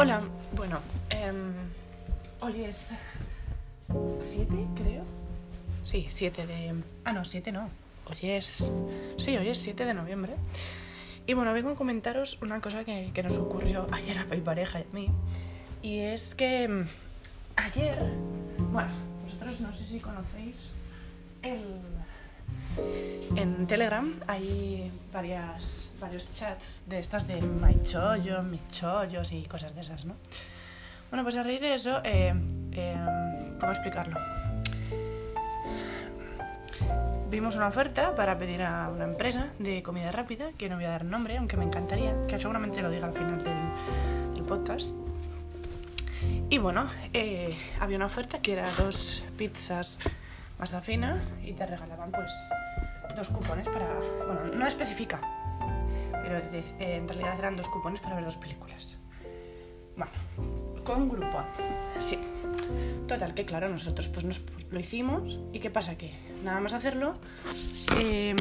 Hola, bueno, em, hoy es 7, creo. Sí, 7 de... Ah, no, 7 no. Hoy es... Sí, hoy es 7 de noviembre. Y bueno, vengo a comentaros una cosa que, que nos ocurrió ayer a mi pareja y a mí. Y es que em, ayer... Bueno, vosotros no sé si conocéis el... En Telegram hay varias, varios chats de estas de my chollo, mis y cosas de esas, ¿no? Bueno, pues a raíz de eso, eh, eh, ¿cómo explicarlo? Vimos una oferta para pedir a una empresa de comida rápida, que no voy a dar nombre, aunque me encantaría, que seguramente lo diga al final del, del podcast. Y bueno, eh, había una oferta que era dos pizzas masa fina y te regalaban pues dos cupones para... Bueno, no especifica, pero en realidad eran dos cupones para ver dos películas. Bueno, con Groupon, sí. Total, que claro, nosotros pues, nos, pues, lo hicimos y ¿qué pasa? Que nada más hacerlo, eh,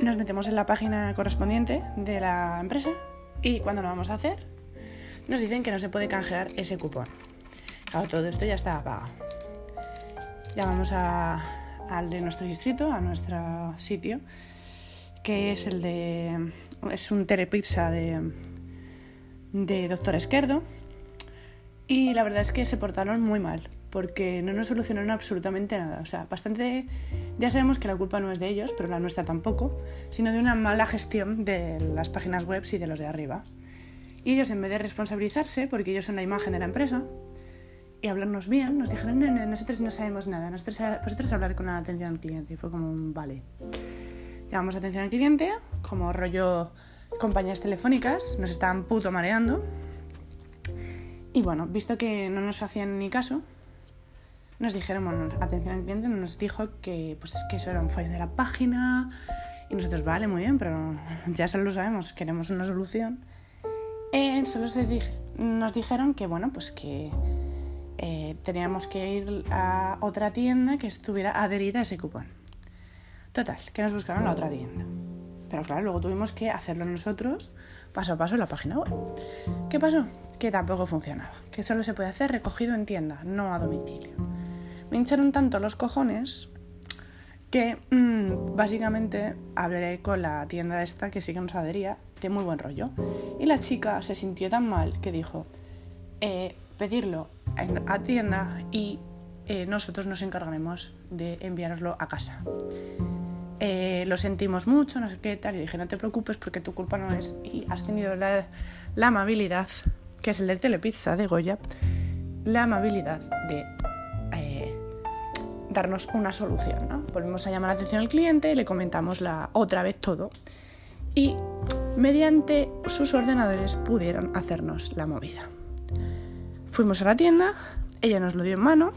nos metemos en la página correspondiente de la empresa y cuando lo vamos a hacer, nos dicen que no se puede canjear ese cupón. Claro, todo esto ya estaba pagado. Llamamos a, al de nuestro distrito, a nuestro sitio, que es el de. es un telepizza de, Doctor Esquerdo. Y la verdad es que se portaron muy mal, porque no nos solucionaron absolutamente nada. O sea, bastante. Ya sabemos que la culpa no es de ellos, pero la nuestra tampoco, sino de una mala gestión de las páginas web y de los de arriba. Y ellos, en vez de responsabilizarse, porque ellos son la imagen de la empresa, y hablarnos bien, nos dijeron, no, no, nosotros no sabemos nada, nosotros, vosotros hablar con la atención al cliente. Y fue como, un vale. Llamamos atención al cliente, como rollo compañías telefónicas, nos estaban puto mareando. Y bueno, visto que no nos hacían ni caso, nos dijeron, bueno, atención al cliente nos dijo que, pues, que eso era un fallo de la página. Y nosotros, vale, muy bien, pero ya se lo sabemos, queremos una solución. Eh, solo se dij- nos dijeron que, bueno, pues que eh, teníamos que ir a otra tienda que estuviera adherida a ese cupón. Total, que nos buscaron la otra tienda. Pero claro, luego tuvimos que hacerlo nosotros paso a paso en la página web. ¿Qué pasó? Que tampoco funcionaba. Que solo se puede hacer recogido en tienda, no a domicilio. Me hincharon tanto los cojones que mm, básicamente hablé con la tienda esta que sí que nos adhería de muy buen rollo. Y la chica se sintió tan mal que dijo, eh, pedirlo a tienda y eh, nosotros nos encargaremos de enviároslo a casa. Eh, lo sentimos mucho, no sé qué tal, y dije, no te preocupes porque tu culpa no es. Y has tenido la, amabilidad, que es el de Telepizza de Goya, la amabilidad de eh, darnos una solución. ¿no? Volvimos a llamar la atención al cliente, le comentamos la, otra vez todo y mediante sus ordenadores pudieron hacernos la movida. Fuimos a la tienda, ella nos lo dio en mano,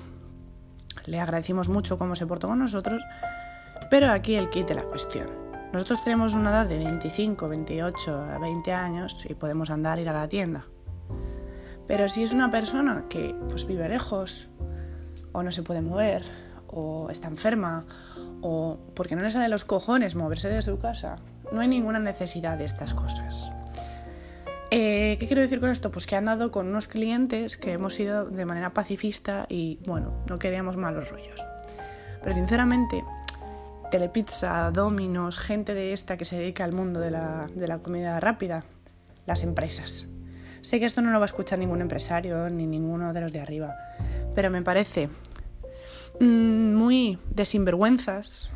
le agradecimos mucho cómo se portó con nosotros, pero aquí el kit la cuestión. Nosotros tenemos una edad de 25, 28, 20 años y podemos andar ir a la tienda. Pero si es una persona que pues, vive lejos, o no se puede mover, o está enferma, o porque no le sale los cojones moverse de su casa, no hay ninguna necesidad de estas cosas. Eh, ¿Qué quiero decir con esto? Pues que han dado con unos clientes que hemos ido de manera pacifista y bueno, no queríamos malos rollos. Pero sinceramente, Telepizza, Dominos, gente de esta que se dedica al mundo de la, de la comida rápida, las empresas. Sé que esto no lo va a escuchar ningún empresario ni ninguno de los de arriba, pero me parece mm, muy de sinvergüenzas.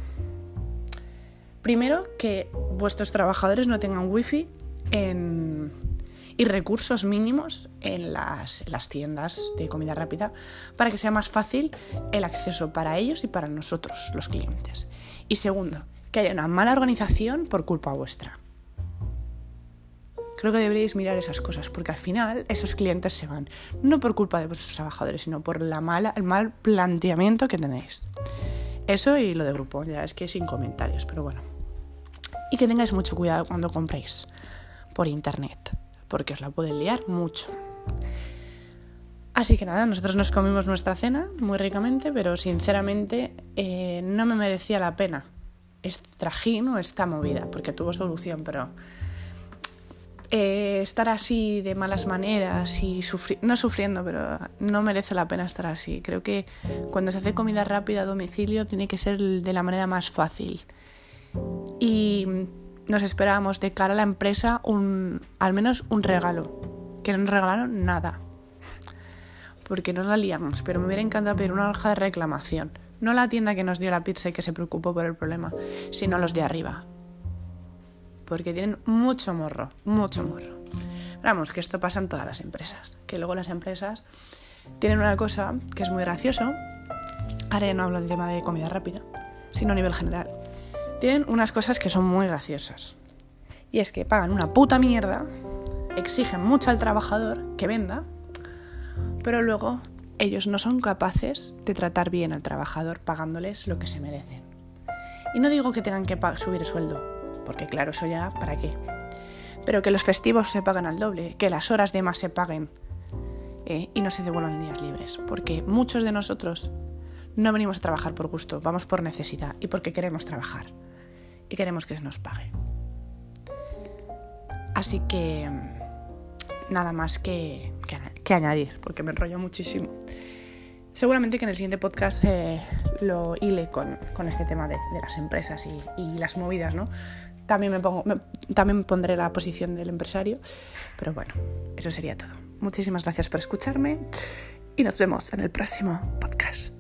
Primero, que vuestros trabajadores no tengan wifi en, y recursos mínimos en las, en las tiendas de comida rápida para que sea más fácil el acceso para ellos y para nosotros, los clientes. Y segundo, que haya una mala organización por culpa vuestra. Creo que deberíais mirar esas cosas, porque al final esos clientes se van, no por culpa de vuestros trabajadores, sino por la mala, el mal planteamiento que tenéis. Eso y lo de grupo, ya es que sin comentarios, pero bueno. Y que tengáis mucho cuidado cuando compréis por internet, porque os la pueden liar mucho. Así que nada, nosotros nos comimos nuestra cena muy ricamente, pero sinceramente eh, no me merecía la pena este trajín o esta movida, porque tuvo solución, pero eh, estar así de malas maneras y no sufriendo, pero no merece la pena estar así. Creo que cuando se hace comida rápida a domicilio tiene que ser de la manera más fácil. Y nos esperábamos de cara a la empresa un, al menos un regalo, que no nos regalaron nada. Porque no la liamos, pero me hubiera encantado pedir una hoja de reclamación. No la tienda que nos dio la pizza y que se preocupó por el problema, sino los de arriba porque tienen mucho morro, mucho morro. Vamos, que esto pasa en todas las empresas, que luego las empresas tienen una cosa que es muy gracioso, ahora ya no hablo del tema de comida rápida, sino a nivel general. Tienen unas cosas que son muy graciosas. Y es que pagan una puta mierda, exigen mucho al trabajador que venda, pero luego ellos no son capaces de tratar bien al trabajador pagándoles lo que se merecen. Y no digo que tengan que subir el sueldo, porque claro, eso ya, ¿para qué? Pero que los festivos se pagan al doble, que las horas de más se paguen eh, y no se devuelvan días libres, porque muchos de nosotros no venimos a trabajar por gusto, vamos por necesidad y porque queremos trabajar y queremos que se nos pague. Así que nada más que, que, añadir, porque me enrollo muchísimo. Seguramente que en el siguiente podcast eh, lo hile con, este tema de, las empresas y, y, las movidas, ¿no? También me, pongo, también pondré la posición del empresario. Pero bueno, eso sería todo. Muchísimas gracias por escucharme y nos vemos en el próximo podcast.